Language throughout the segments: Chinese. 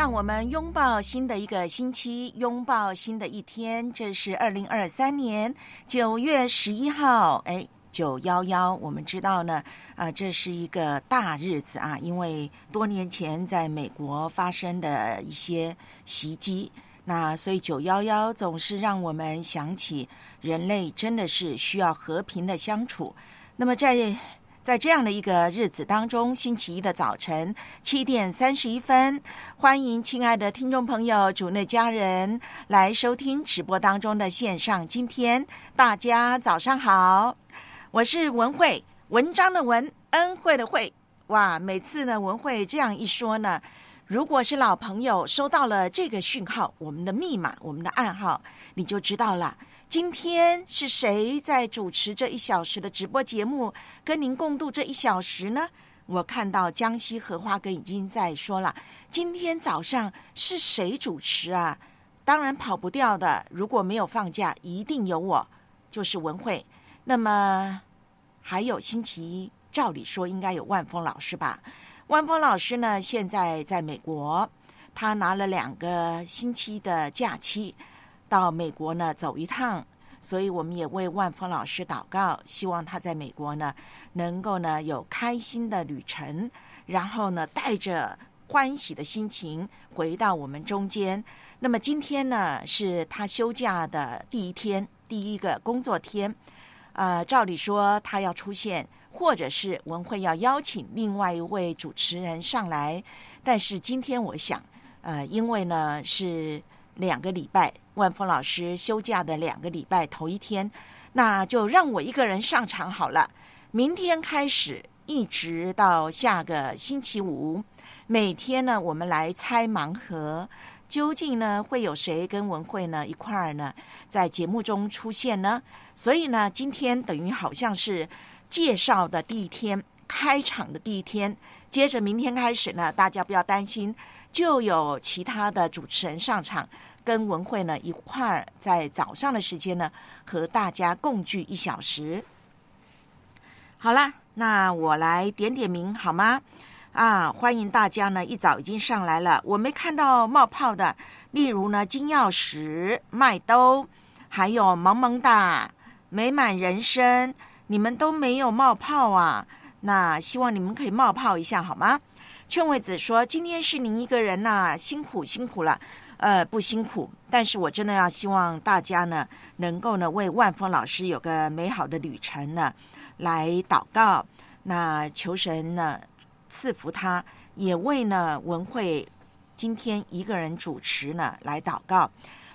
让我们拥抱新的一个星期，拥抱新的一天。这是二零二三年九月十一号，哎，九幺幺。我们知道呢，啊、这是一个大日子啊，因为多年前在美国发生的一些袭击，那所以九幺幺总是让我们想起人类真的是需要和平的相处。那么在在这样的一个日子当中，星期一的早晨七点三十一分，欢迎亲爱的听众朋友、主内家人来收听直播当中的线上。今天大家早上好，我是文慧，文章的文，恩惠的惠。哇，每次呢文慧这样一说呢，如果是老朋友收到了这个讯号，我们的密码、我们的暗号，你就知道了。今天是谁在主持这一小时的直播节目，跟您共度这一小时呢？我看到江西荷花哥已经在说了，今天早上是谁主持啊？当然跑不掉的，如果没有放假，一定有我，就是文慧。那么还有星期一，照理说应该有万峰老师吧？万峰老师呢，现在在美国，他拿了两个星期的假期。到美国呢走一趟，所以我们也为万峰老师祷告，希望他在美国呢能够呢有开心的旅程，然后呢带着欢喜的心情回到我们中间。那么今天呢是他休假的第一天，第一个工作天。呃，照理说他要出现，或者是文慧要邀请另外一位主持人上来，但是今天我想，呃，因为呢是两个礼拜。万峰老师休假的两个礼拜头一天，那就让我一个人上场好了。明天开始，一直到下个星期五，每天呢，我们来猜盲盒，究竟呢会有谁跟文慧呢一块儿呢在节目中出现呢？所以呢，今天等于好像是介绍的第一天，开场的第一天。接着明天开始呢，大家不要担心，就有其他的主持人上场。跟文慧呢一块儿在早上的时间呢和大家共聚一小时。好啦，那我来点点名好吗？啊，欢迎大家呢一早已经上来了，我没看到冒泡的，例如呢金钥匙、麦兜，还有萌萌哒、美满人生，你们都没有冒泡啊。那希望你们可以冒泡一下好吗？劝慰子说：“今天是您一个人呐、辛苦辛苦了。”呃，不辛苦，但是我真的要希望大家呢，能够呢为万峰老师有个美好的旅程呢，来祷告。那求神呢赐福他，也为呢文慧今天一个人主持呢来祷告。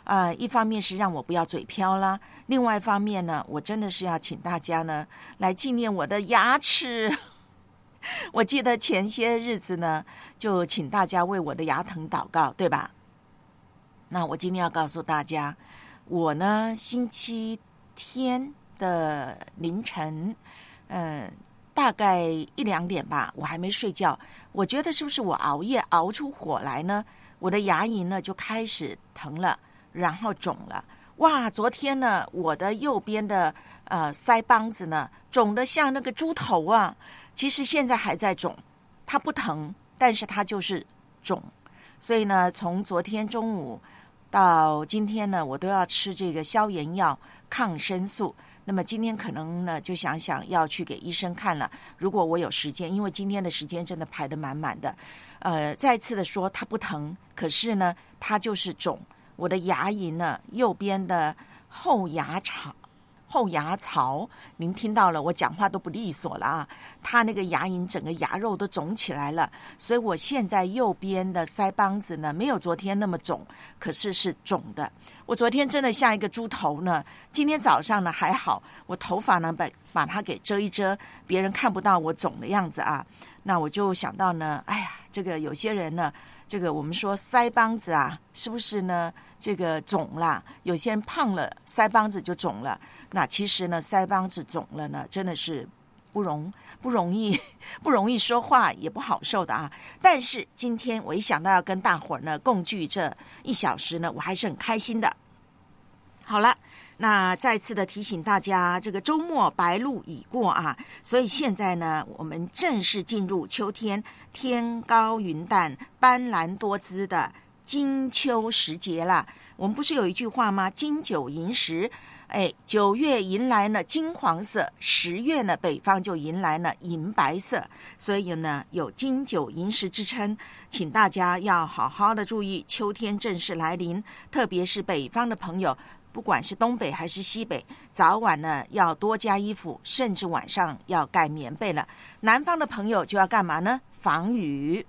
呃，一方面是让我不要嘴飘啦，另外一方面呢，我真的是要请大家呢来纪念我的牙齿。我记得前些日子呢，就请大家为我的牙疼祷告，对吧？那我今天要告诉大家，我呢星期天的凌晨，嗯，大概一两点吧，我还没睡觉。我觉得是不是我熬夜熬出火来呢？我的牙龈呢就开始疼了，然后肿了。哇，昨天呢，我的右边的呃腮帮子呢肿得像那个猪头啊。其实现在还在肿，它不疼，但是它就是肿。所以呢，从昨天中午到今天呢，我都要吃这个消炎药、抗生素。那么今天可能呢，就想想要去给医生看了。如果我有时间，因为今天的时间真的排得满满的。呃，再次的说，它不疼，可是呢，它就是肿。我的牙龈呢，右边的后牙槽。后牙槽，您听到了，我讲话都不利索了啊！他那个牙龈整个牙肉都肿起来了，所以我现在右边的腮帮子呢，没有昨天那么肿，可是是肿的。我昨天真的像一个猪头呢，今天早上呢还好，我头发呢把把它给遮一遮，别人看不到我肿的样子啊。那我就想到呢，哎呀，这个有些人呢。这个我们说腮帮子啊，是不是呢？这个肿了，有些人胖了，腮帮子就肿了。那其实呢，腮帮子肿了呢，真的是不容不容易，不容易说话，也不好受的啊。但是今天我一想到要跟大伙儿呢共聚这一小时呢，我还是很开心的。好了。那再次的提醒大家，这个周末白露已过啊，所以现在呢，我们正式进入秋天，天高云淡、斑斓多姿的金秋时节了。我们不是有一句话吗？“金九银十”，哎，九月迎来了金黄色，十月呢，北方就迎来了银白色，所以呢，有金九银十之称。请大家要好好的注意，秋天正式来临，特别是北方的朋友。不管是东北还是西北，早晚呢要多加衣服，甚至晚上要盖棉被了。南方的朋友就要干嘛呢？防雨。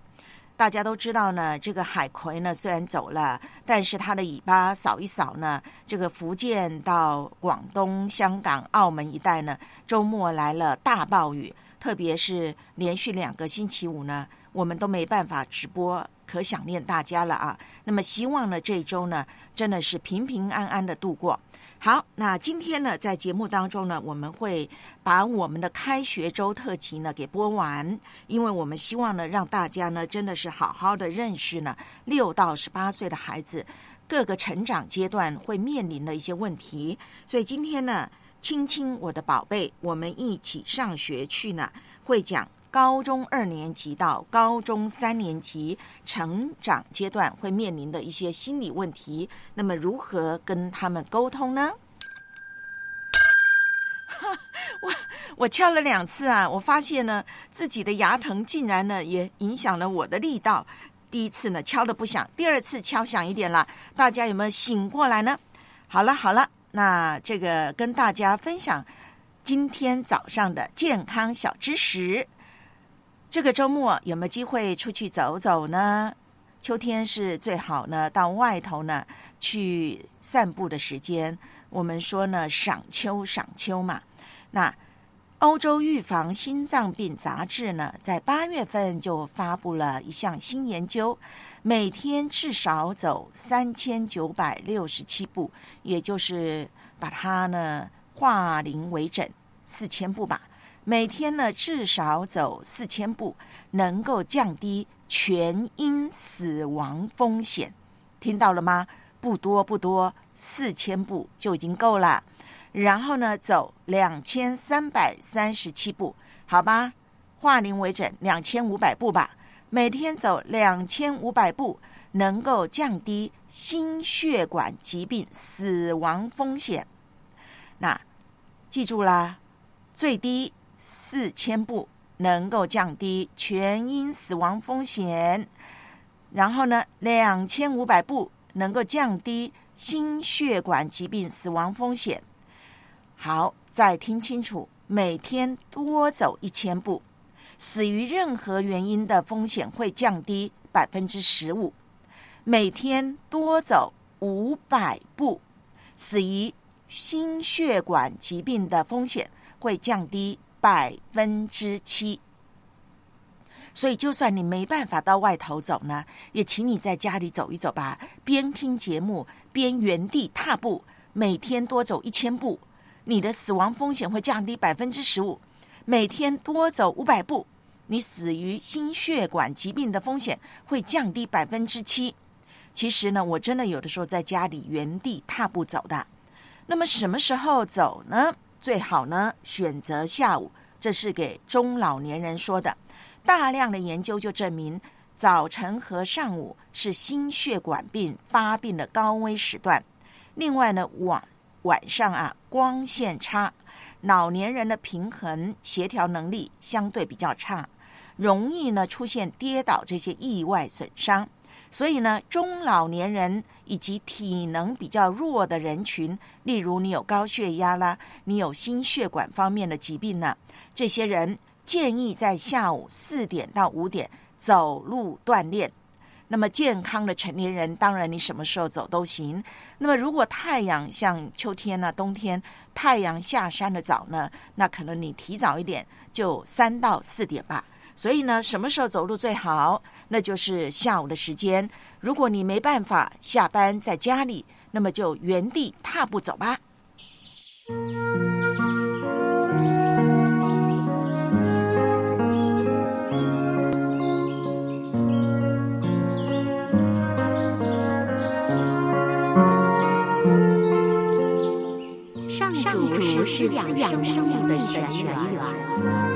大家都知道呢，这个海葵呢虽然走了，但是它的尾巴扫一扫呢，这个福建到广东、香港、澳门一带呢，周末来了大暴雨，特别是连续两个星期五呢，我们都没办法直播。可想念大家了啊！那么希望呢，这一周呢，真的是平平安安的度过。好，那今天呢，在节目当中呢，我们会把我们的开学周特辑呢给播完，因为我们希望呢，让大家呢，真的是好好的认识呢，六到十八岁的孩子各个成长阶段会面临的一些问题。所以今天呢，亲亲我的宝贝，我们一起上学去呢，会讲。高中二年级到高中三年级成长阶段会面临的一些心理问题，那么如何跟他们沟通呢？我我敲了两次啊，我发现呢自己的牙疼竟然呢也影响了我的力道。第一次呢敲的不响，第二次敲响一点了，大家有没有醒过来呢？好了好了，那这个跟大家分享今天早上的健康小知识。这个周末有没有机会出去走走呢？秋天是最好呢，到外头呢去散步的时间。我们说呢，赏秋，赏秋嘛。那欧洲预防心脏病杂志呢，在八月份就发布了一项新研究：每天至少走三千九百六十七步，也就是把它呢化零为整，四千步吧。每天呢，至少走四千步，能够降低全因死亡风险。听到了吗？不多不多，四千步就已经够了。然后呢，走两千三百三十七步，好吧？化零为整，两千五百步吧。每天走两千五百步，能够降低心血管疾病死亡风险。那记住啦，最低。四千步能够降低全因死亡风险，然后呢，两千五百步能够降低心血管疾病死亡风险。好，再听清楚，每天多走一千步，死于任何原因的风险会降低百分之十五；每天多走五百步，死于心血管疾病的风险会降低。百分之七，所以就算你没办法到外头走呢，也请你在家里走一走吧，边听节目边原地踏步，每天多走一千步，你的死亡风险会降低百分之十五；每天多走五百步，你死于心血管疾病的风险会降低百分之七。其实呢，我真的有的时候在家里原地踏步走的。那么什么时候走呢？最好呢，选择下午，这是给中老年人说的。大量的研究就证明，早晨和上午是心血管病发病的高危时段。另外呢，晚晚上啊，光线差，老年人的平衡协调能力相对比较差，容易呢出现跌倒这些意外损伤。所以呢，中老年人以及体能比较弱的人群，例如你有高血压啦，你有心血管方面的疾病呢，这些人建议在下午四点到五点走路锻炼。那么健康的成年人，当然你什么时候走都行。那么如果太阳像秋天呢、冬天太阳下山的早呢，那可能你提早一点，就三到四点吧。所以呢，什么时候走路最好？那就是下午的时间。如果你没办法下班在家里，那么就原地踏步走吧。上主是养养生命的泉源。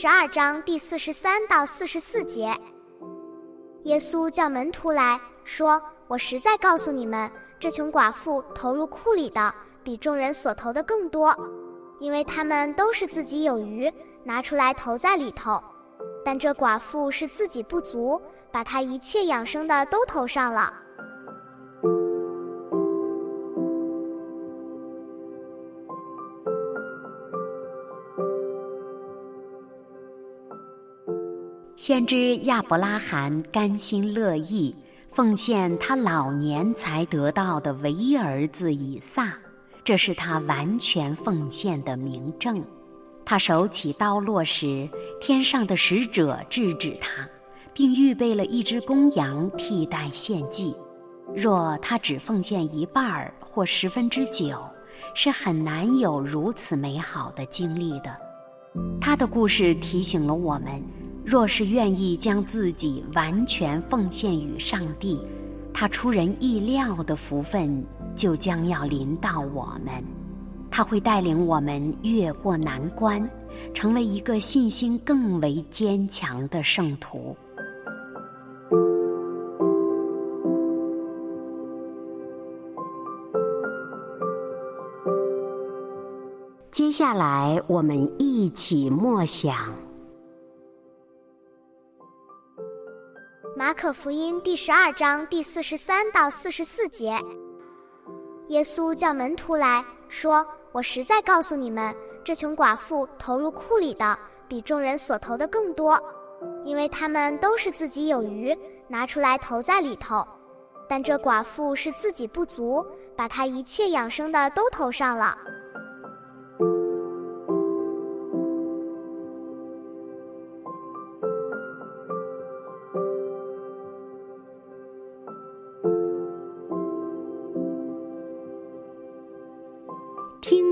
十二章第四十三到四十四节，耶稣叫门徒来说：“我实在告诉你们，这穷寡妇投入库里的，比众人所投的更多，因为他们都是自己有余，拿出来投在里头；但这寡妇是自己不足，把她一切养生的都投上了。”先知亚伯拉罕甘心乐意奉献他老年才得到的唯一儿子以撒，这是他完全奉献的明证。他手起刀落时，天上的使者制止他，并预备了一只公羊替代献祭。若他只奉献一半儿或十分之九，是很难有如此美好的经历的。他的故事提醒了我们。若是愿意将自己完全奉献于上帝，他出人意料的福分就将要临到我们。他会带领我们越过难关，成为一个信心更为坚强的圣徒。接下来，我们一起默想。可福音第十二章第四十三到四十四节，耶稣叫门徒来说：“我实在告诉你们，这穷寡妇投入库里的，比众人所投的更多，因为他们都是自己有余，拿出来投在里头；但这寡妇是自己不足，把她一切养生的都投上了。”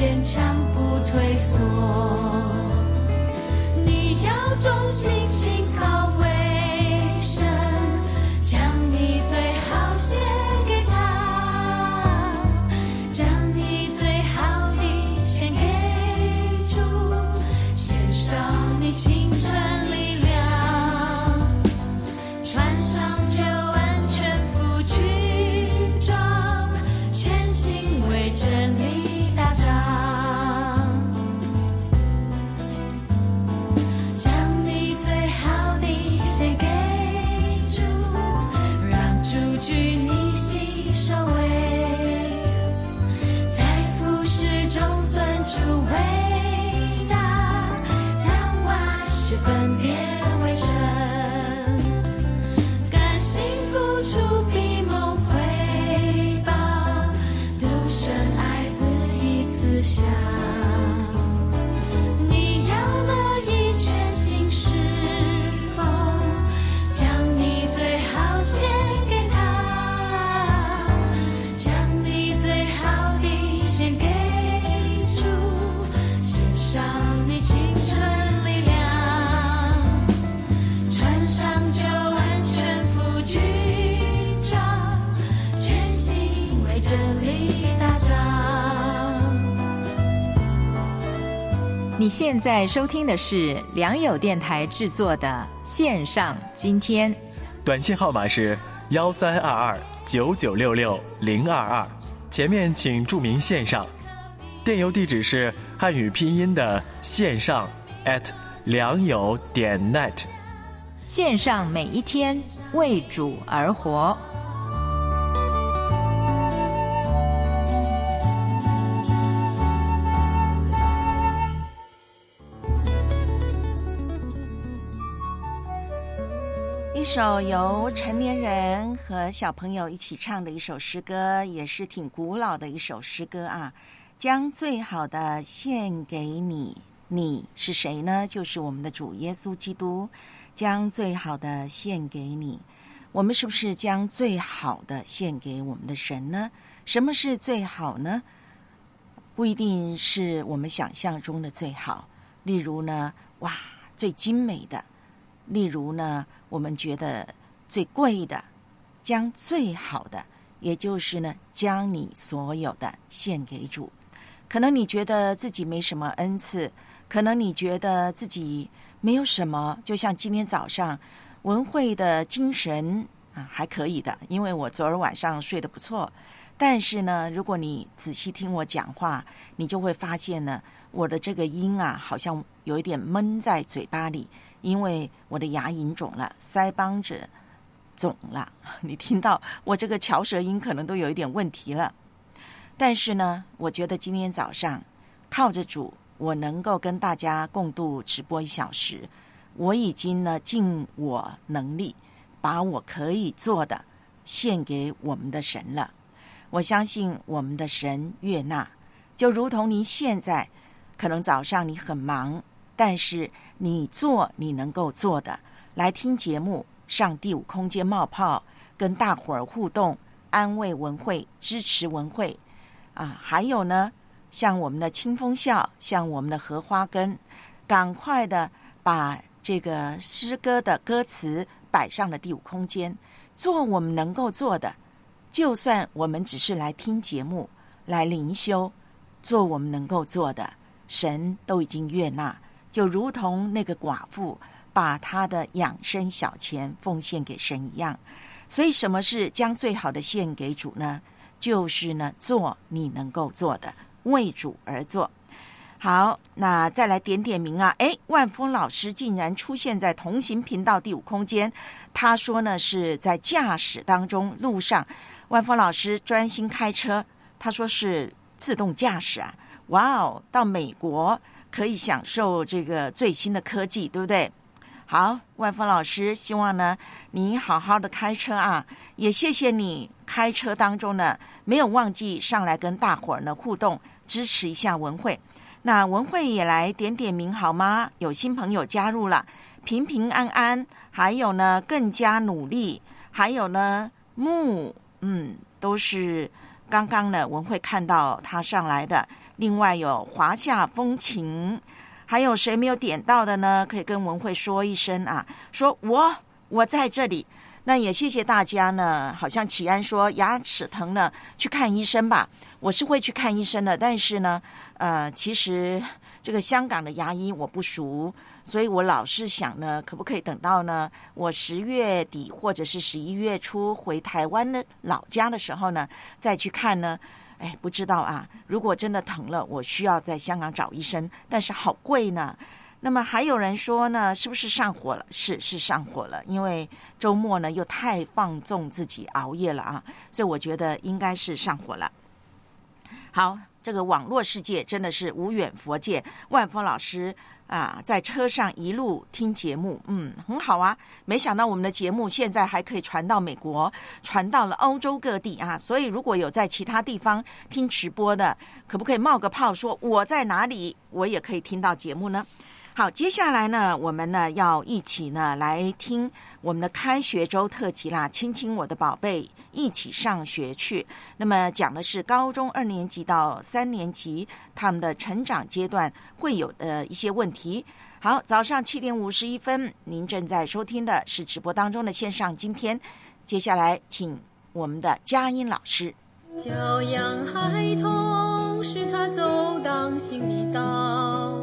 坚强不退缩，你要衷心。你现在收听的是良友电台制作的线上今天。短信号码是幺三二二九九六六零二二，前面请注明线上。电邮地址是汉语拼音的线上 at 良友点 net。线上每一天为主而活。首由成年人和小朋友一起唱的一首诗歌，也是挺古老的一首诗歌啊。将最好的献给你，你是谁呢？就是我们的主耶稣基督。将最好的献给你，我们是不是将最好的献给我们的神呢？什么是最好呢？不一定是我们想象中的最好。例如呢，哇，最精美的；例如呢，我们觉得最贵的。将最好的，也就是呢，将你所有的献给主。可能你觉得自己没什么恩赐，可能你觉得自己没有什么，就像今天早上文慧的精神啊，还可以的，因为我昨儿晚上睡得不错。但是呢，如果你仔细听我讲话，你就会发现呢，我的这个音啊，好像有一点闷在嘴巴里，因为我的牙龈肿了，腮帮子肿了。你听到我这个翘舌音，可能都有一点问题了。但是呢，我觉得今天早上靠着主，我能够跟大家共度直播一小时，我已经呢尽我能力，把我可以做的献给我们的神了。我相信我们的神悦纳，就如同您现在可能早上你很忙，但是你做你能够做的，来听节目，上第五空间冒泡，跟大伙儿互动，安慰文慧，支持文慧。啊，还有呢，像我们的清风笑，像我们的荷花根，赶快的把这个诗歌的歌词摆上了第五空间，做我们能够做的。就算我们只是来听节目、来灵修，做我们能够做的，神都已经悦纳。就如同那个寡妇把她的养生小钱奉献给神一样。所以，什么是将最好的献给主呢？就是呢，做你能够做的，为主而做。好，那再来点点名啊！哎，万峰老师竟然出现在同行频道第五空间。他说呢，是在驾驶当中路上，万峰老师专心开车。他说是自动驾驶啊！哇哦，到美国可以享受这个最新的科技，对不对？好，万峰老师，希望呢你好好的开车啊！也谢谢你开车当中呢没有忘记上来跟大伙儿呢互动，支持一下文慧。那文慧也来点点名好吗？有新朋友加入了，平平安安，还有呢更加努力，还有呢木，嗯，都是刚刚呢文慧看到他上来的。另外有华夏风情。还有谁没有点到的呢？可以跟文慧说一声啊，说我我在这里。那也谢谢大家呢。好像启安说牙齿疼了，去看医生吧。我是会去看医生的，但是呢，呃，其实这个香港的牙医我不熟，所以我老是想呢，可不可以等到呢我十月底或者是十一月初回台湾的老家的时候呢，再去看呢？哎，不知道啊。如果真的疼了，我需要在香港找医生，但是好贵呢。那么还有人说呢，是不是上火了？是是上火了，因为周末呢又太放纵自己熬夜了啊，所以我觉得应该是上火了。好，这个网络世界真的是无远佛界，万峰老师啊，在车上一路听节目，嗯，很好啊。没想到我们的节目现在还可以传到美国，传到了欧洲各地啊。所以如果有在其他地方听直播的，可不可以冒个泡说我在哪里，我也可以听到节目呢？好，接下来呢，我们呢要一起呢来听我们的开学周特辑啦，亲亲我的宝贝，一起上学去。那么讲的是高中二年级到三年级他们的成长阶段会有的一些问题。好，早上七点五十一分，您正在收听的是直播当中的线上。今天，接下来请我们的佳音老师教养孩童，是他走当行的道。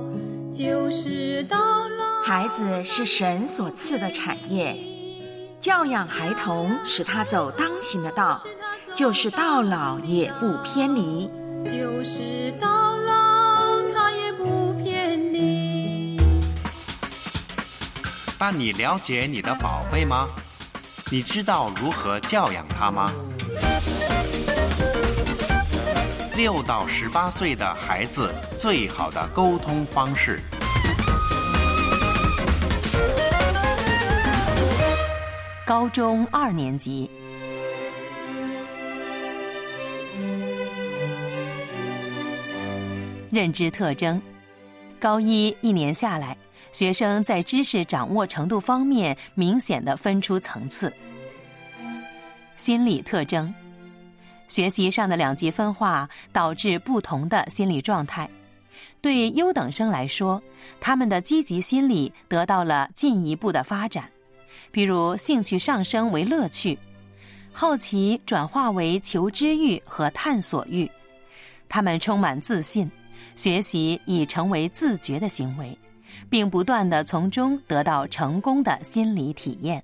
就是到老。孩子是神所赐的产业，教养孩童，使他走当行的道，就是到老也不偏离。就是到老，他也不偏离。但你了解你的宝贝吗？你知道如何教养他吗？六到十八岁的孩子最好的沟通方式。高中二年级，认知特征：高一一年下来，学生在知识掌握程度方面明显的分出层次。心理特征：学习上的两极分化导致不同的心理状态。对优等生来说，他们的积极心理得到了进一步的发展。比如兴趣上升为乐趣，好奇转化为求知欲和探索欲，他们充满自信，学习已成为自觉的行为，并不断的从中得到成功的心理体验。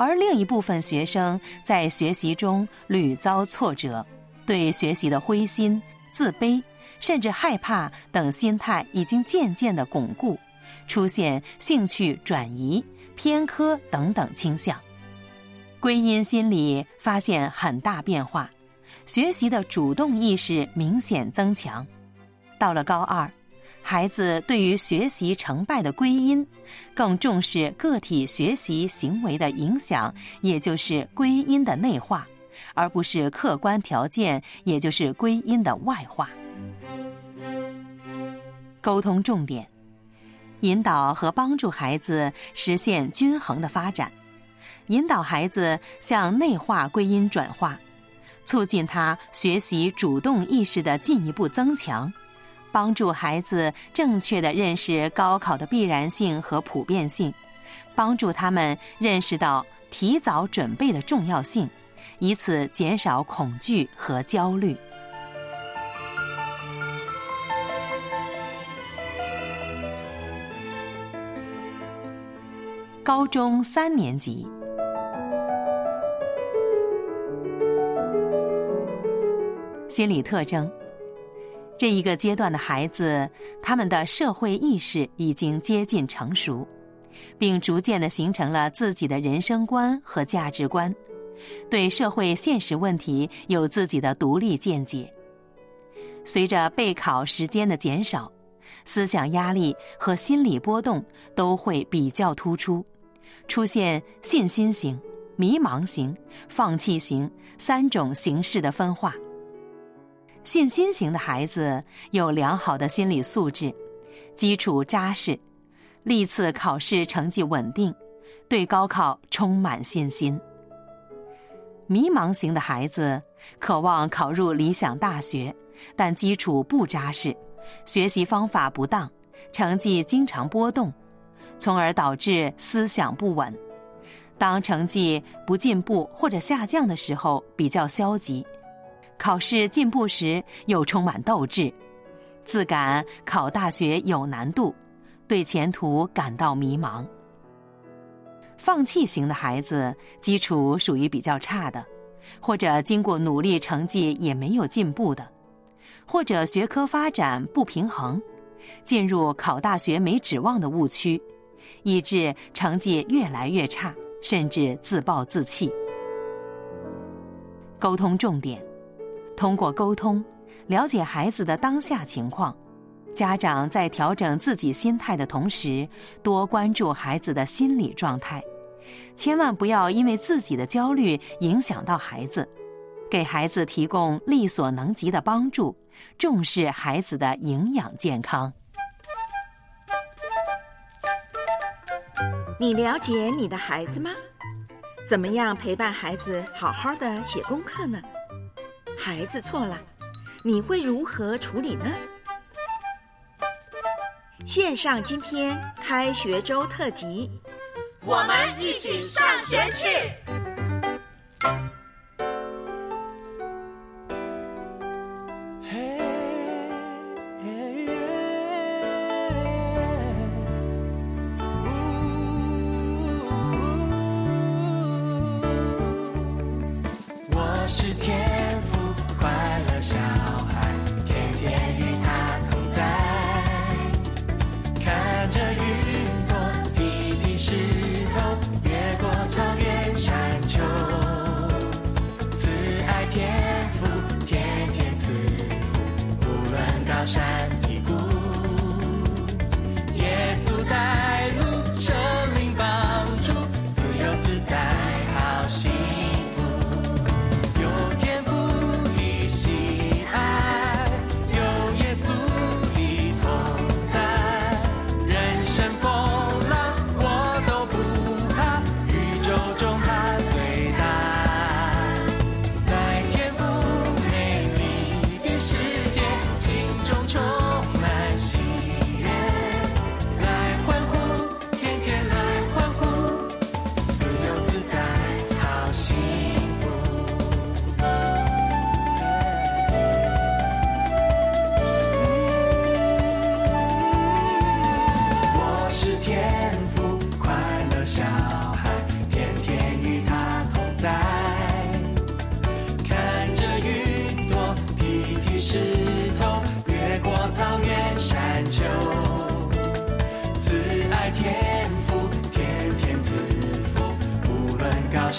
而另一部分学生在学习中屡遭挫折，对学习的灰心、自卑，甚至害怕等心态已经渐渐的巩固，出现兴趣转移。偏科等等倾向，归因心理发现很大变化，学习的主动意识明显增强。到了高二，孩子对于学习成败的归因，更重视个体学习行为的影响，也就是归因的内化，而不是客观条件，也就是归因的外化。沟通重点。引导和帮助孩子实现均衡的发展，引导孩子向内化归因转化，促进他学习主动意识的进一步增强，帮助孩子正确的认识高考的必然性和普遍性，帮助他们认识到提早准备的重要性，以此减少恐惧和焦虑。高中三年级，心理特征：这一个阶段的孩子，他们的社会意识已经接近成熟，并逐渐的形成了自己的人生观和价值观，对社会现实问题有自己的独立见解。随着备考时间的减少，思想压力和心理波动都会比较突出。出现信心型、迷茫型、放弃型三种形式的分化。信心型的孩子有良好的心理素质，基础扎实，历次考试成绩稳定，对高考充满信心。迷茫型的孩子渴望考入理想大学，但基础不扎实，学习方法不当，成绩经常波动。从而导致思想不稳，当成绩不进步或者下降的时候比较消极，考试进步时又充满斗志自感考大学有难度对前途感到迷茫放弃型的孩子基础属于比较差的或者经过努力成绩也没有进步的或者学科发展不平衡进入考大学没指望的误区以致成绩越来越差甚至自暴自弃沟通重点通过沟通了解孩子的当下情况家长在调整自己心态的同时多关注孩子的心理状态千万不要因为自己的焦虑影响到孩子给孩子提供力所能及的帮助重视孩子的营养健康。你了解你的孩子吗？怎么样陪伴孩子好好的写功课呢？孩子错了你会如何处理呢？线上今天开学周特辑。我们一起上学去。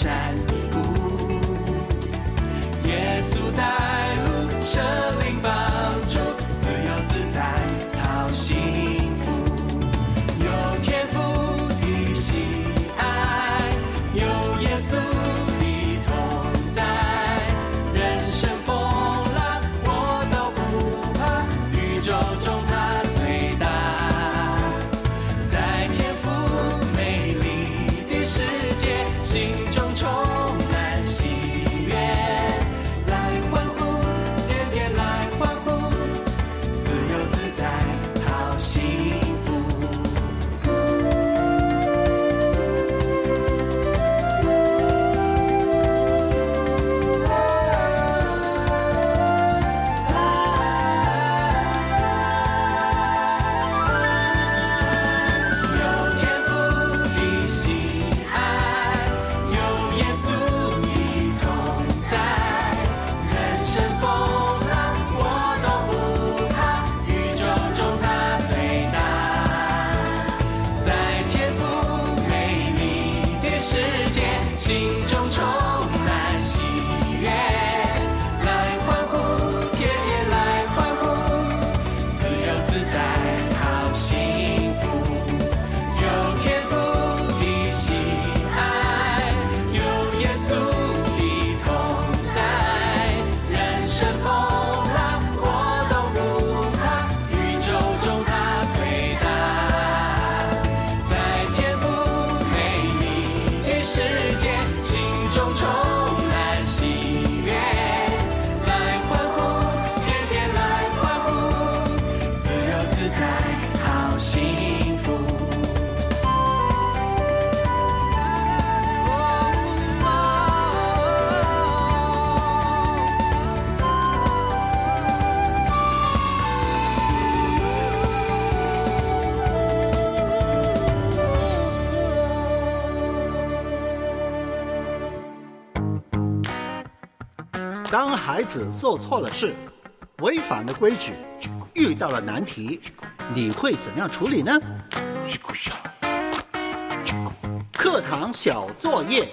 sunshine. 孩子做错了事违反了规矩遇到了难题你会怎样处理呢？课堂小作业。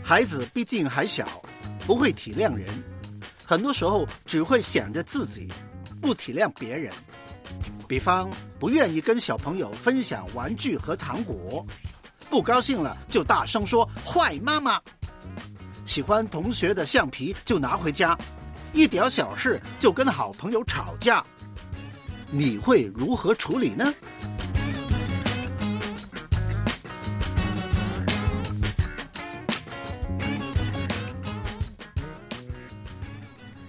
孩子毕竟还小不会体谅人很多时候只会想着自己不体谅别人。比方不愿意跟小朋友分享玩具和糖果不高兴了就大声说“坏妈妈”；喜欢同学的橡皮就拿回家，一点小事就跟好朋友吵架。你会如何处理呢？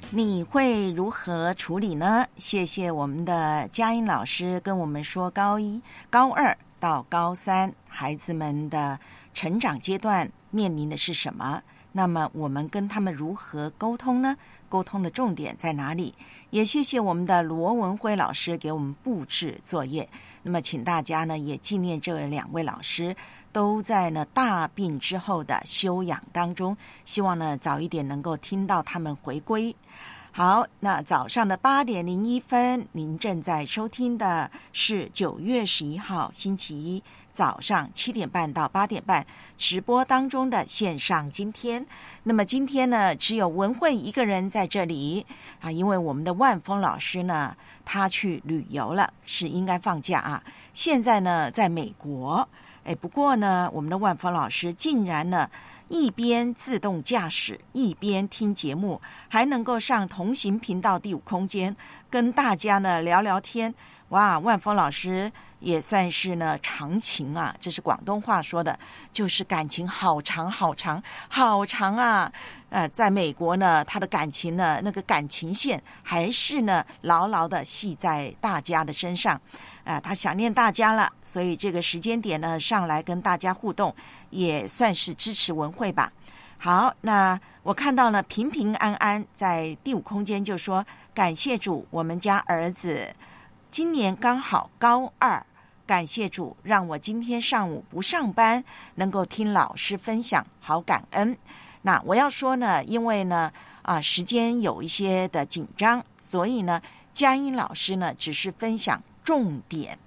你会如何处理呢？谢谢我们的佳音老师跟我们说，高一、高二到高三孩子们的成长阶段面临的是什么？那么我们跟他们如何沟通呢？沟通的重点在哪里？也谢谢我们的罗文辉老师给我们布置作业。那么，请大家呢也纪念这两位老师都在呢大病之后的休养当中，希望呢早一点能够听到他们回归。好，那早上的八点零一分，您正在收听的是九月十一号星期一早上七点半到八点半直播当中的线上今天。那么今天呢，只有文慧一个人在这里啊，因为我们的万峰老师呢，他去旅游了，是应该放假啊。现在呢，在美国。哎，不过呢，我们的万峰老师竟然呢。一边自动驾驶，一边听节目，还能够上同行频道第五空间跟大家呢聊聊天。哇，万峰老师也算是呢长情啊，这是广东话说的，就是感情好长好长好长啊。呃，在美国呢，他的感情呢那个感情线还是呢牢牢的系在大家的身上。啊，他想念大家了，所以这个时间点呢上来跟大家互动。也算是支持文慧吧。好，那我看到了平平安安在第五空间就说感谢主，我们家儿子今年刚好高二，感谢主让我今天上午不上班，能够听老师分享，好感恩。那我要说呢，因为呢啊时间有一些的紧张，所以呢佳音老师呢只是分享重点，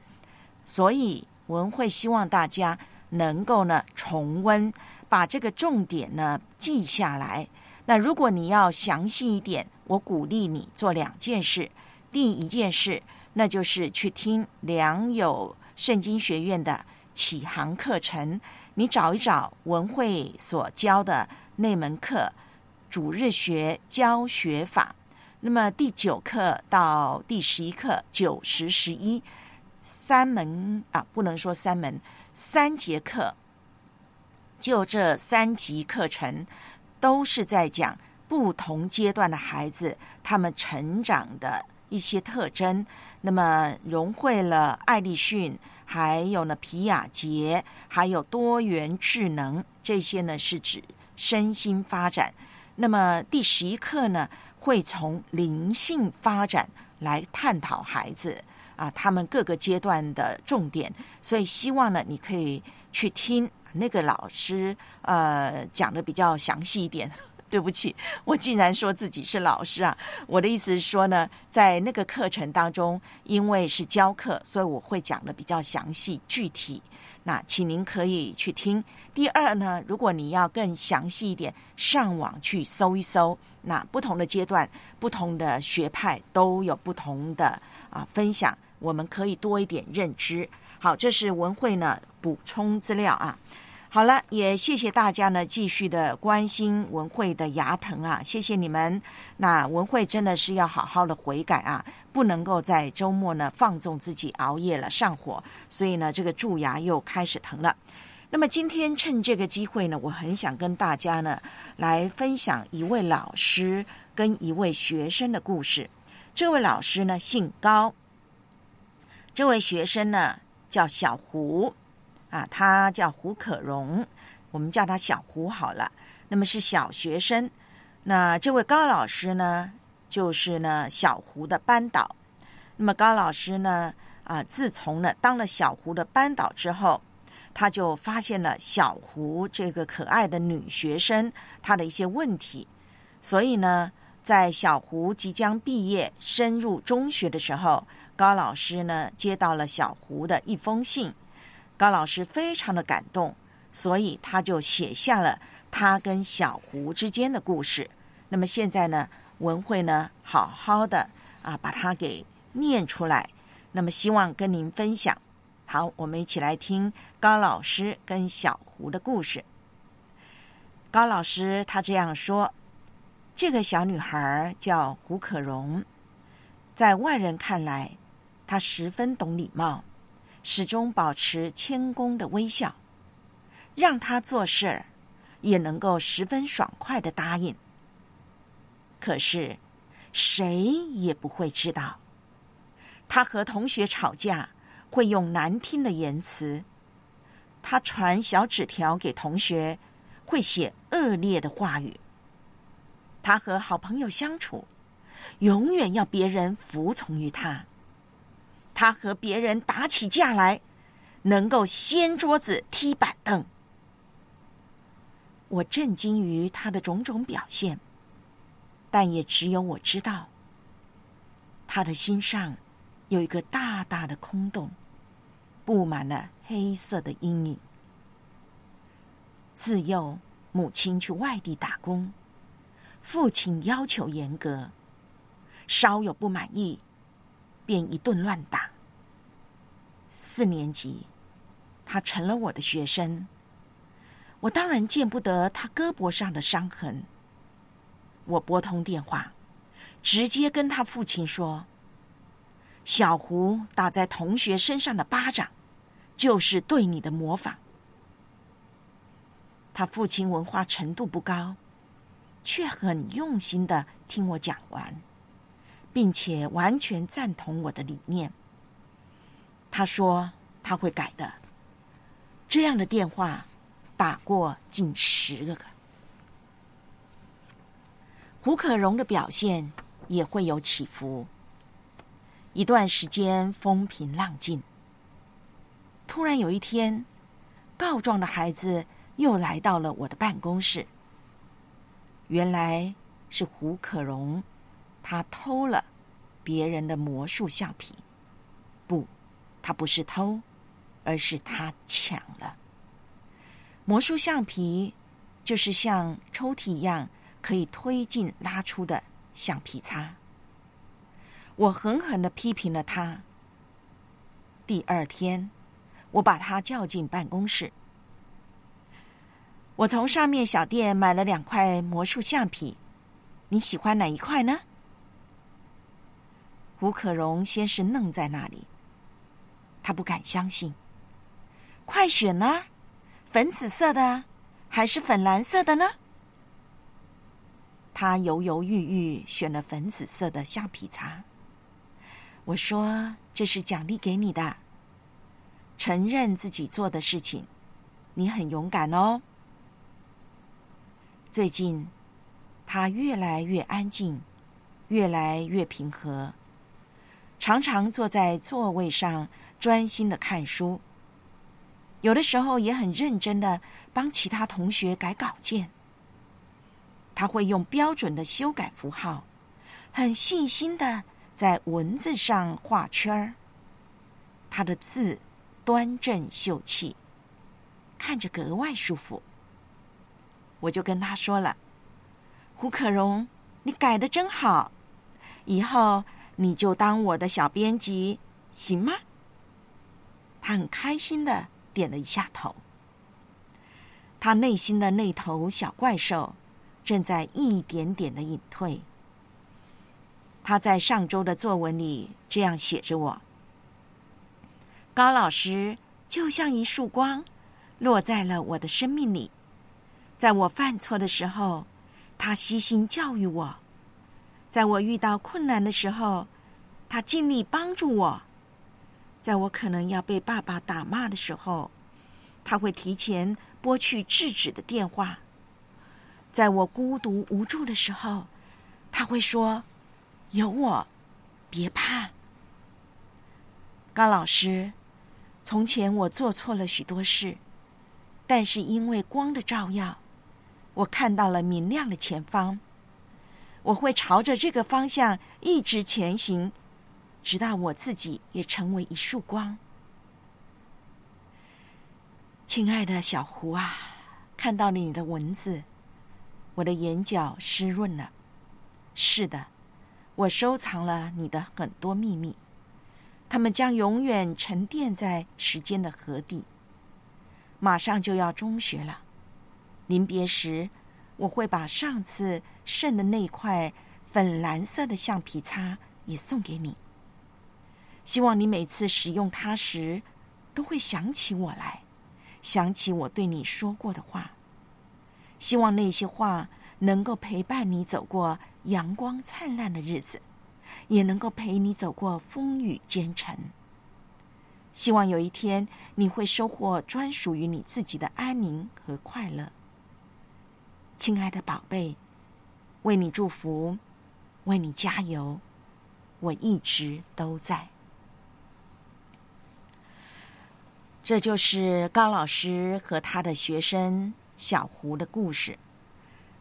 所以文慧希望大家。能够呢重温，把这个重点呢记下来。那如果你要详细一点，我鼓励你做两件事。第一件事，那就是去听良友圣经学院的启航课程，你找一找文慧所教的那门课主日学教学法。那么第九课到第十一课，九十十一三门啊，不能说三门。三节课，就这三级课程，都是在讲不同阶段的孩子他们成长的一些特征。那么融汇了艾利逊，还有呢皮亚杰，还有多元智能，这些呢是指身心发展。那么第十一课呢，会从灵性发展来探讨孩子。啊，他们各个阶段的重点，所以希望呢，你可以去听那个老师呃讲的比较详细一点。对不起，我竟然说自己是老师啊！我的意思是说呢，在那个课程当中，因为是教课，所以我会讲的比较详细具体。那请您可以去听。第二呢，如果你要更详细一点，上网去搜一搜。那不同的阶段、不同的学派都有不同的啊分享。我们可以多一点认知。好，这是文慧呢补充资料啊。好了，也谢谢大家呢继续的关心文慧的牙疼啊，谢谢你们。那文慧真的是要好好的悔改啊，不能够在周末呢放纵自己熬夜了上火，所以呢这个蛀牙又开始疼了。那么今天趁这个机会呢，我很想跟大家呢来分享一位老师跟一位学生的故事。这位老师呢姓高。这位学生呢叫小胡，啊，他叫胡可荣，我们叫他小胡好了。那么是小学生。那这位高老师呢，就是呢小胡的班导。那么高老师呢，啊，自从呢当了小胡的班导之后，他就发现了小胡这个可爱的女学生她的一些问题，所以呢，在小胡即将毕业升入中学的时候，高老师呢接到了小胡的一封信，高老师非常的感动，所以他就写下了他跟小胡之间的故事。那么现在呢，文慧呢好好的啊把它给念出来，那么希望跟您分享。好，我们一起来听高老师跟小胡的故事。高老师他这样说：“这个小女孩叫胡可荣，在外人看来，他十分懂礼貌，始终保持谦恭的微笑，让他做事儿也能够十分爽快的答应。可是，谁也不会知道，他和同学吵架。”会用难听的言辞，他传小纸条给同学，会写恶劣的话语。他和好朋友相处，永远要别人服从于他。他和别人打起架来，能够掀桌子、踢板凳。我震惊于他的种种表现，但也只有我知道，他的心上有一个大大的空洞。布满了黑色的阴影。自幼，母亲去外地打工，父亲要求严格，稍有不满意，便一顿乱打。四年级，他成了我的学生，我当然见不得他胳膊上的伤痕。我拨通电话，直接跟他父亲说：“小胡打在同学身上的巴掌。”就是对你的模仿。他父亲文化程度不高，却很用心的听我讲完，并且完全赞同我的理念。他说他会改的。这样的电话打过近十个个。胡可荣的表现也会有起伏，一段时间风平浪静。突然有一天，告状的孩子又来到了我的办公室。原来是胡可荣，他偷了别人的魔术橡皮。不，他不是偷，而是他抢了。魔术橡皮就是像抽屉一样可以推进拉出的橡皮擦。我狠狠的批评了他。第二天。我把他叫进办公室。我从上面小店买了两块魔术橡皮，你喜欢哪一块呢？胡可荣先是愣在那里，他不敢相信。快选呢，粉紫色的还是粉蓝色的呢？他犹犹豫豫选了粉紫色的橡皮擦。我说：“这是奖励给你的。”承认自己做的事情，你很勇敢哦。最近，他越来越安静，越来越平和，常常坐在座位上专心的看书。有的时候也很认真的帮其他同学改稿件。他会用标准的修改符号，很细心的在文字上画圈儿。他的字。端正秀气，看着格外舒服。我就跟他说了：“胡可荣，你改的真好，以后你就当我的小编辑，行吗？”他很开心的点了一下头。他内心的那头小怪兽正在一点点的隐退。他在上周的作文里这样写着我。高老师就像一束光，落在了我的生命里。在我犯错的时候，他悉心教育我；在我遇到困难的时候，他尽力帮助我；在我可能要被爸爸打骂的时候，他会提前拨去制止的电话；在我孤独无助的时候，他会说：“有我，别怕。”高老师。从前我做错了许多事，但是因为光的照耀，我看到了明亮的前方。我会朝着这个方向一直前行，直到我自己也成为一束光。亲爱的小胡啊，看到了你的文字，我的眼角湿润了。是的，我收藏了你的很多秘密，它们将永远沉淀在时间的河底。马上就要中学了，临别时。我会把上次剩的那块粉蓝色的橡皮擦也送给你。希望你每次使用它时，都会想起我来，想起我对你说过的话。希望那些话能够陪伴你走过阳光灿烂的日子，也能够陪你走过风雨兼程。希望有一天你会收获专属于你自己的安宁和快乐。亲爱的宝贝，为你祝福，为你加油，我一直都在。这就是高老师和他的学生小胡的故事。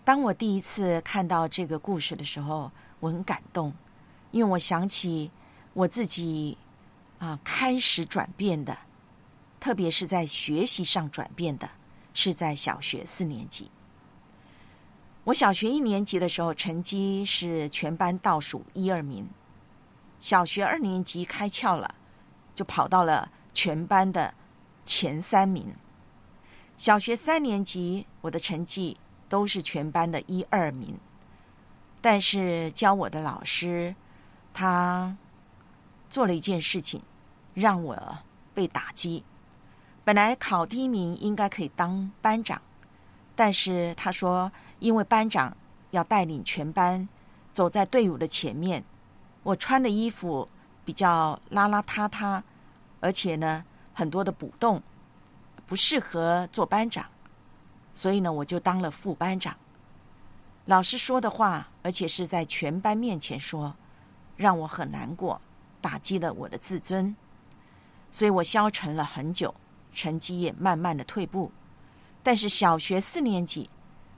当我第一次看到这个故事的时候，我很感动，因为我想起我自己啊开始转变的，特别是在学习上转变的，是在小学四年级。我小学一年级的时候，成绩是全班倒数一二名。小学二年级开窍了，就跑到了全班的前三名。小学三年级，我的成绩都是全班的一二名。但是教我的老师，他做了一件事情，让我被打击。本来考第一名应该可以当班长，但是他说。因为班长要带领全班走在队伍的前面，我穿的衣服比较邋邋遢遢，而且呢很多的补洞，不适合做班长，所以呢我就当了副班长。老师说的话，而且是在全班面前说，让我很难过，打击了我的自尊，所以我消沉了很久，成绩也慢慢的退步。但是小学四年级。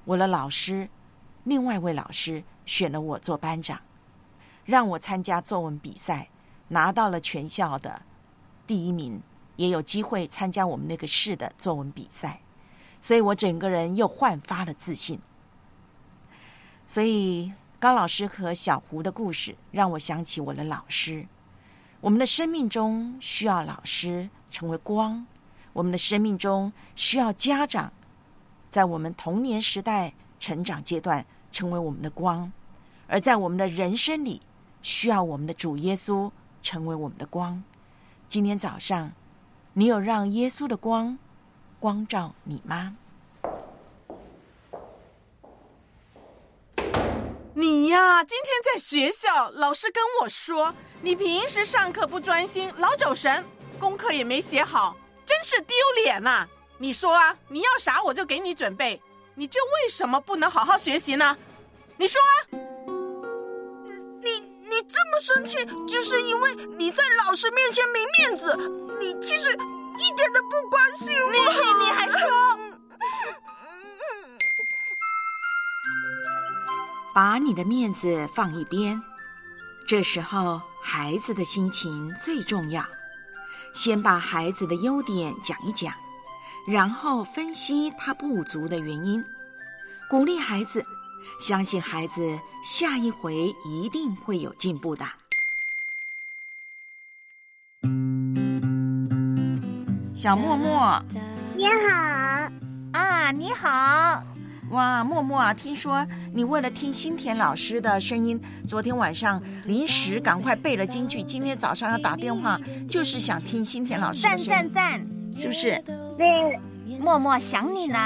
我的老师，另外一位老师选了我做班长，让我参加作文比赛，拿到了全校的第一名，也有机会参加我们那个市的作文比赛，所以我整个人又焕发了自信。所以高老师和小胡的故事让我想起我的老师。我们的生命中需要老师成为光，我们的生命中需要家长。在我们童年时代、成长阶段，成为我们的光；而在我们的人生里，需要我们的主耶稣成为我们的光。今天早上，你有让耶稣的光光照你吗？你呀，今天在学校，老师跟我说，你平时上课不专心，老走神，功课也没写好，真是丢脸呐！你说啊，你要啥我就给你准备，你就为什么不能好好学习呢？你说啊！你你这么生气，就是因为你在老师面前没面子，你其实一点都不关心我。你你还说，把你的面子放一边，这时候孩子的心情最重要，先把孩子的优点讲一讲。然后分析他不足的原因，鼓励孩子，相信孩子下一回一定会有进步的。小默默，你好啊，你好，哇，默默啊，听说你为了听新田老师的声音，昨天晚上临时赶快背了京剧，今天早上要打电话，就是想听新田老师。赞赞赞，是不是？对，默默想你呢。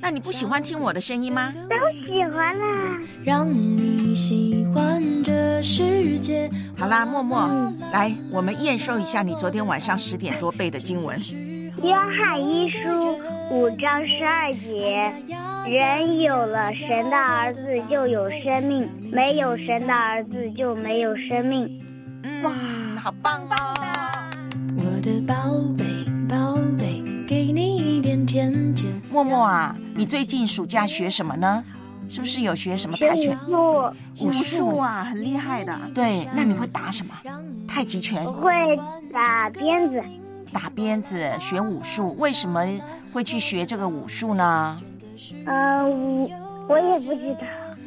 那你不喜欢听我的声音吗？都喜欢啦。让你喜欢这世界。好啦，默默，来，我们验收一下你昨天晚上十点多背的经文。约翰一书五章十二节：人有了神的儿子就有生命，没有神的儿子就没有生命。哇，好棒棒的！我的宝贝宝贝。默默啊，你最近暑假学什么呢？是不是有学什么跆拳？武术啊，很厉害的。对，那你会打什么？太极拳。我会打鞭子。打鞭子，学武术。为什么会去学这个武术呢？呃，我我也不知道。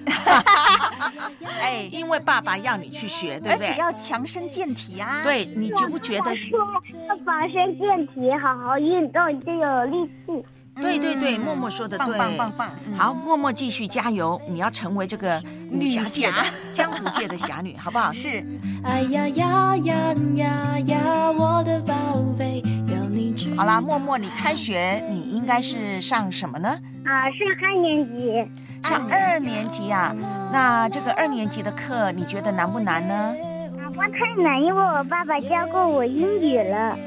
哎，因为爸爸要你去学，对不对？而且要强身健体啊。对，你觉不觉得？说要强身健体，好好运动就有力气。对对对，默默说的对，棒棒棒！好，默默继续加油，你要成为这个女侠界的江湖界的侠女，好不好？是。哎呀呀呀呀呀，我的宝贝，要你知。好啦，默默，你开学你应该是上什么呢？啊，上二年级。上二年级啊？那这个二年级的课你觉得难不难呢？啊，不太难，因为我爸爸教过我英语了。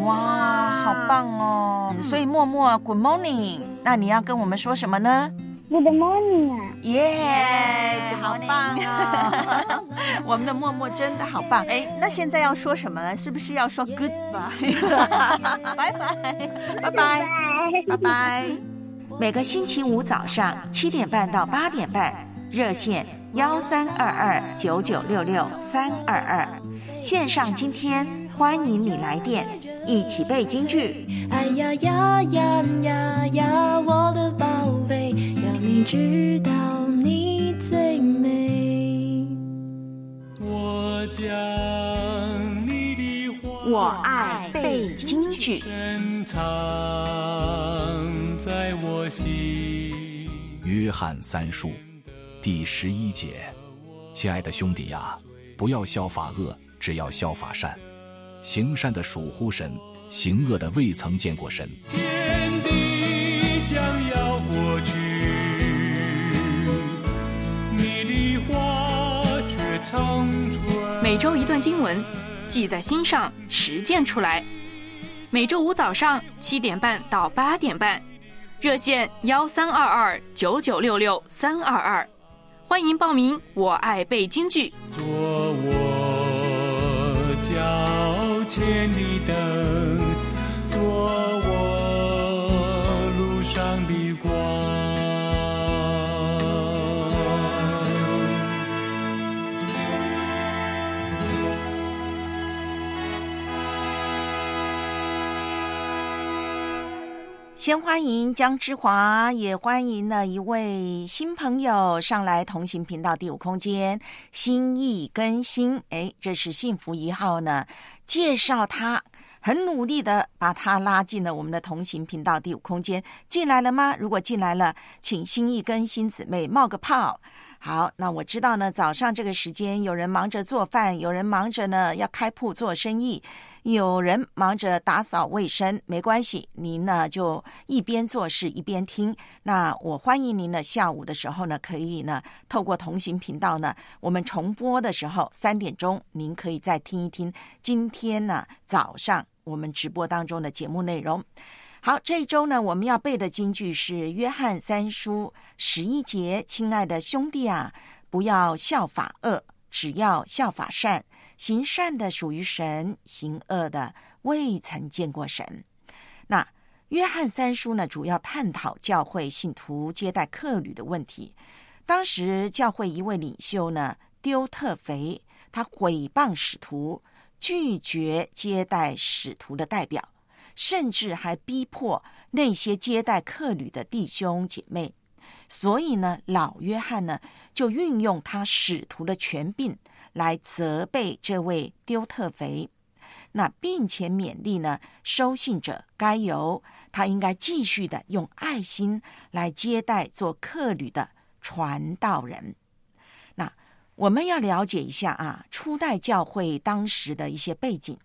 哇，好棒哦！所以默默，Good morning。那你要跟我们说什么呢？Good morning 啊！耶，好棒啊！我们的默默真的好棒。哎，那现在要说什么呢？是不是要说 Goodbye？拜拜，拜拜，拜拜。每个星期五早上七点半到八点半，热线幺三二二九九六六三二二，线上今天欢迎你来电。一起背京剧。哎呀呀呀呀呀，我的宝贝，要你知道你最美。我将你的话，我爱背京剧。深藏在我心。约翰三书第十一节，亲爱的兄弟呀，不要效法恶，只要效法善。行善的属乎神，行恶的未曾见过神。天地将要过去，你的话却长存。每周一段经文，记在心上，实践出来。每周五早上七点半到八点半，热线幺三二二九九六六三二二，欢迎报名。我爱背京剧。做我欠你的先欢迎江之华，也欢迎了一位新朋友上来同行频道第五空间心意更新。哎，这是幸福一号呢。介绍他，很努力的把他拉进了我们的同行频道第五空间。进来了吗？如果进来了，请心意跟新姊妹冒个泡。好，那我知道呢，早上这个时间，有人忙着做饭，有人忙着呢要开铺做生意，有人忙着打扫卫生。没关系，您呢就一边做事一边听。那我欢迎您呢，下午的时候呢，可以呢透过同行频道呢，我们重播的时候三点钟，您可以再听一听今天呢早上我们直播当中的节目内容。好，这一周呢，我们要背的京剧是《约翰三书》十一节。亲爱的兄弟啊，不要效法恶，只要效法善。行善的属于神，行恶的未曾见过神。那《约翰三书》呢，主要探讨教会信徒接待客旅的问题。当时教会一位领袖呢，丢特肥，他毁谤使徒，拒绝接待使徒的代表。甚至还逼迫那些接待客旅的弟兄姐妹，所以呢，老约翰呢就运用他使徒的权柄来责备这位丢特肥，那并且勉励呢收信者该由他应该继续的用爱心来接待做客旅的传道人。那我们要了解一下啊，初代教会当时的一些背景。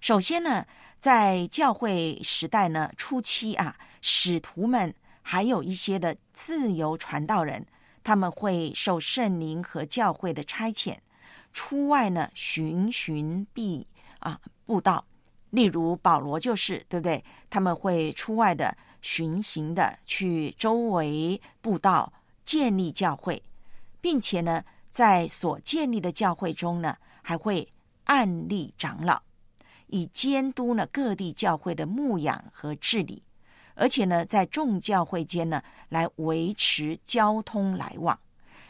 首先呢。在教会时代呢初期啊，使徒们还有一些的自由传道人，他们会受圣灵和教会的差遣，出外呢寻寻觅啊布道。例如保罗就是，对不对？他们会出外的巡行的去周围布道，建立教会，并且呢，在所建立的教会中呢，还会暗立长老。以监督呢各地教会的牧养和治理，而且呢，在众教会间呢来维持交通来往。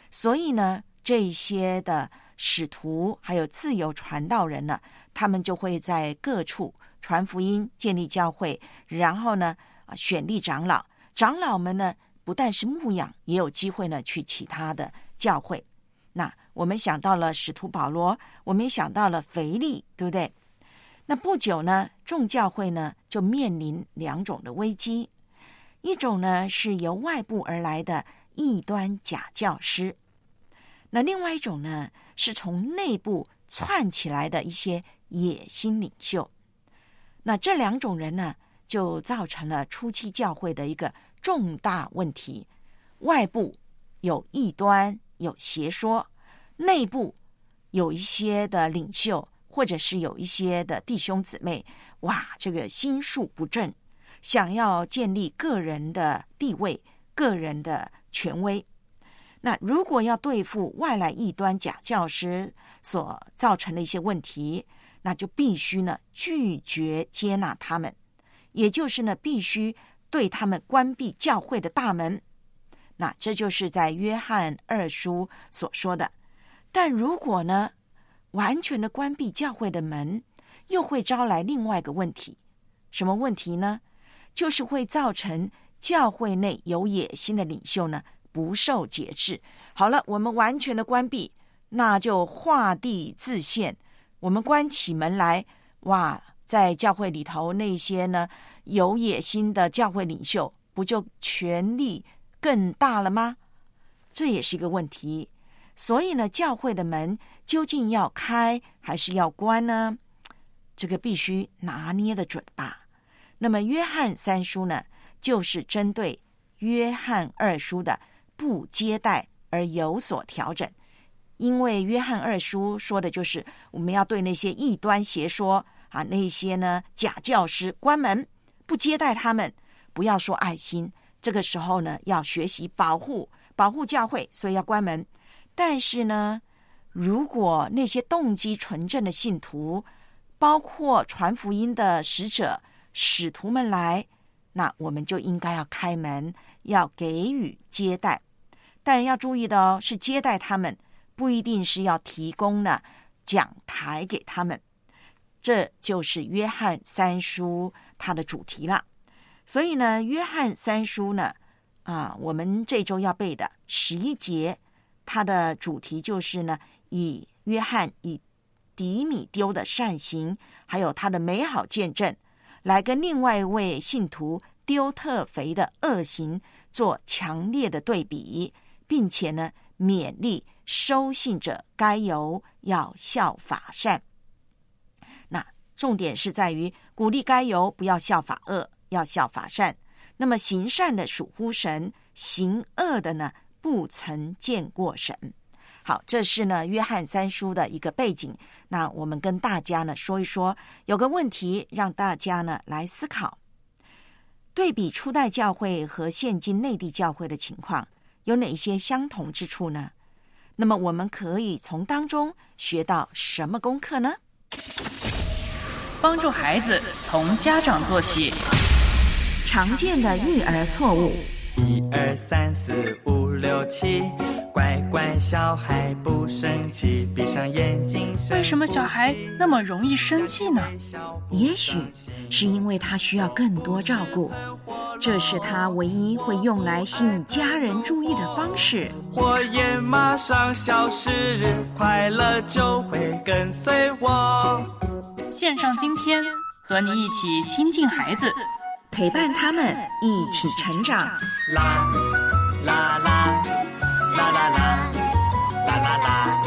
所以呢，这些的使徒还有自由传道人呢，他们就会在各处传福音、建立教会，然后呢，啊，选立长老。长老们呢，不但是牧养，也有机会呢去其他的教会。那我们想到了使徒保罗，我们也想到了腓力，对不对？那不久呢，众教会呢就面临两种的危机，一种呢是由外部而来的异端假教师，那另外一种呢是从内部窜起来的一些野心领袖。那这两种人呢，就造成了初期教会的一个重大问题：外部有异端。有邪说，内部有一些的领袖，或者是有一些的弟兄姊妹，哇，这个心术不正，想要建立个人的地位、个人的权威。那如果要对付外来异端假教师所造成的一些问题，那就必须呢拒绝接纳他们，也就是呢必须对他们关闭教会的大门。那这就是在约翰二书所说的，但如果呢，完全的关闭教会的门，又会招来另外一个问题，什么问题呢？就是会造成教会内有野心的领袖呢不受节制。好了，我们完全的关闭，那就画地自限。我们关起门来，哇，在教会里头那些呢有野心的教会领袖，不就权力？更大了吗？这也是一个问题。所以呢，教会的门究竟要开还是要关呢？这个必须拿捏的准吧。那么，约翰三书呢，就是针对约翰二书的不接待而有所调整。因为约翰二书说的就是我们要对那些异端邪说啊，那些呢假教师关门，不接待他们，不要说爱心。这个时候呢，要学习保护保护教会，所以要关门。但是呢，如果那些动机纯正的信徒，包括传福音的使者、使徒们来，那我们就应该要开门，要给予接待。但要注意的哦，是接待他们，不一定是要提供呢讲台给他们。这就是约翰三书它的主题了。所以呢，约翰三书呢，啊，我们这周要背的十一节，它的主题就是呢，以约翰以迪米丢的善行，还有他的美好见证，来跟另外一位信徒丢特肥的恶行做强烈的对比，并且呢，勉励收信者该由要效法善。那重点是在于鼓励该由不要效法恶。要效法善，那么行善的属乎神，行恶的呢不曾见过神。好，这是呢约翰三书的一个背景。那我们跟大家呢说一说，有个问题让大家呢来思考：对比初代教会和现今内地教会的情况，有哪些相同之处呢？那么我们可以从当中学到什么功课呢？帮助孩子从家长做起。常见的育儿错误。一二三四五六七，乖乖小孩不生气，闭上眼睛。为什么小孩那么容易生气呢？也许是因为他需要更多照顾，这是他唯一会用来吸引家人注意的方式。火焰马上消失，快乐就会跟随我。线上今天和你一起亲近孩子。陪伴他们一起成长。啦啦啦啦啦啦啦啦啦！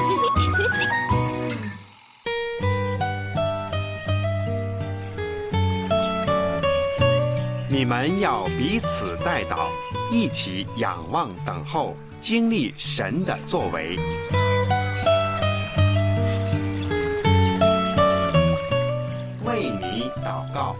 你们要彼此带祷，一起仰望等候，经历神的作为。为你祷告。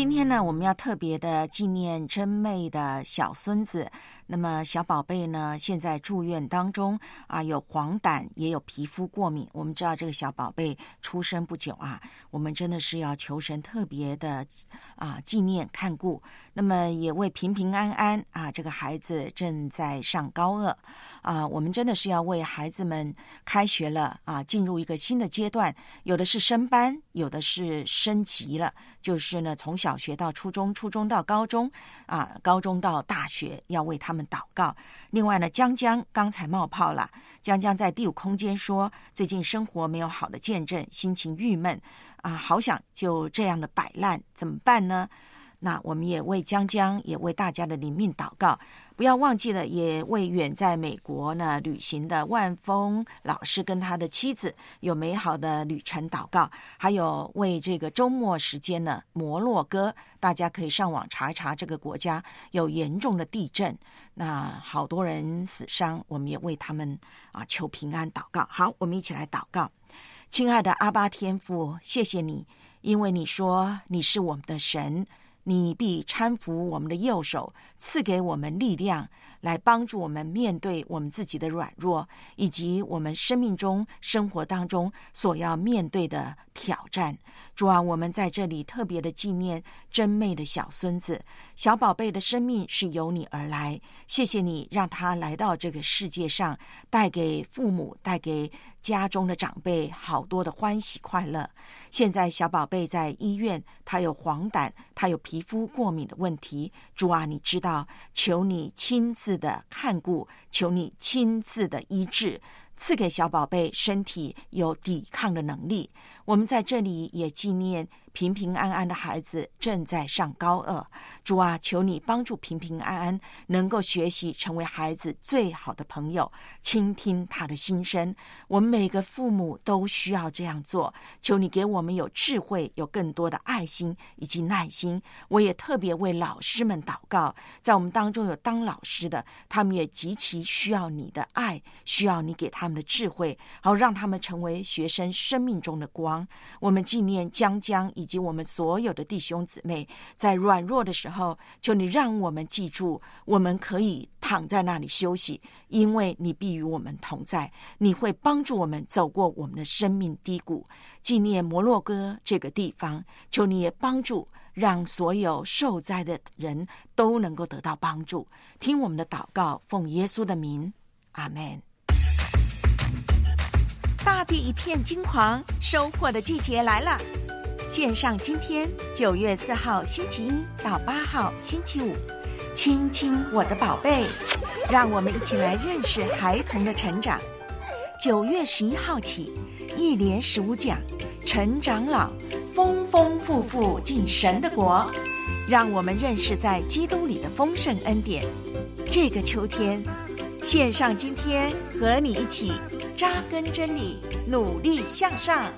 今天呢，我们要特别的纪念真妹的小孙子。那么小宝贝呢，现在住院当中啊，有黄疸，也有皮肤过敏。我们知道这个小宝贝出生不久啊，我们真的是要求神特别的啊纪念看顾。那么也为平平安安啊，这个孩子正在上高二啊，我们真的是要为孩子们开学了啊，进入一个新的阶段，有的是升班，有的是升级了，就是呢从小学到初中，初中到高中啊，高中到大学，要为他们祷告。另外呢，江江刚才冒泡了，江江在第五空间说，最近生活没有好的见证，心情郁闷啊，好想就这样的摆烂，怎么办呢？那我们也为江江，也为大家的灵命祷告。不要忘记了，也为远在美国呢旅行的万峰老师跟他的妻子有美好的旅程祷告。还有为这个周末时间呢，摩洛哥，大家可以上网查一查，这个国家有严重的地震，那好多人死伤，我们也为他们啊求平安祷告。好，我们一起来祷告，亲爱的阿巴天父，谢谢你，因为你说你是我们的神。你必搀扶我们的右手，赐给我们力量，来帮助我们面对我们自己的软弱，以及我们生命中、生活当中所要面对的挑战。主啊，我们在这里特别的纪念真妹的小孙子、小宝贝的生命是由你而来。谢谢你让他来到这个世界上，带给父母、带给家中的长辈好多的欢喜快乐。现在小宝贝在医院，他有黄疸，他有皮肤过敏的问题。主啊，你知道，求你亲自的看顾，求你亲自的医治。赐给小宝贝身体有抵抗的能力。我们在这里也纪念平平安安的孩子正在上高二。主啊，求你帮助平平安安能够学习成为孩子最好的朋友，倾听他的心声。我们每个父母都需要这样做。求你给我们有智慧，有更多的爱心以及耐心。我也特别为老师们祷告，在我们当中有当老师的，他们也极其需要你的爱，需要你给他们的智慧，好让他们成为学生生命中的光。我们纪念江江以及我们所有的弟兄姊妹，在软弱的时候，求你让我们记住，我们可以躺在那里休息，因为你必与我们同在，你会帮助我们走过我们的生命低谷。纪念摩洛哥这个地方，求你也帮助，让所有受灾的人都能够得到帮助。听我们的祷告，奉耶稣的名，阿门。大地一片金黄，收获的季节来了。线上今天九月四号星期一到八号星期五，亲亲我的宝贝，让我们一起来认识孩童的成长。九月十一号起，一连十五讲，陈长老丰丰富富进神的国，让我们认识在基督里的丰盛恩典。这个秋天，线上今天和你一起。扎根真理，努力向上。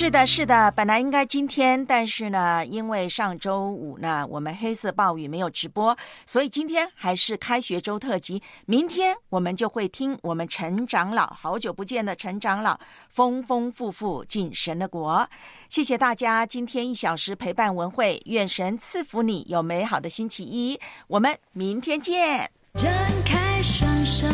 是的，是的，本来应该今天，但是呢，因为上周五呢，我们黑色暴雨没有直播，所以今天还是开学周特辑。明天我们就会听我们陈长老，好久不见的陈长老，丰丰富富进神的国。谢谢大家今天一小时陪伴文慧，愿神赐福你有美好的星期一。我们明天见。展开双手。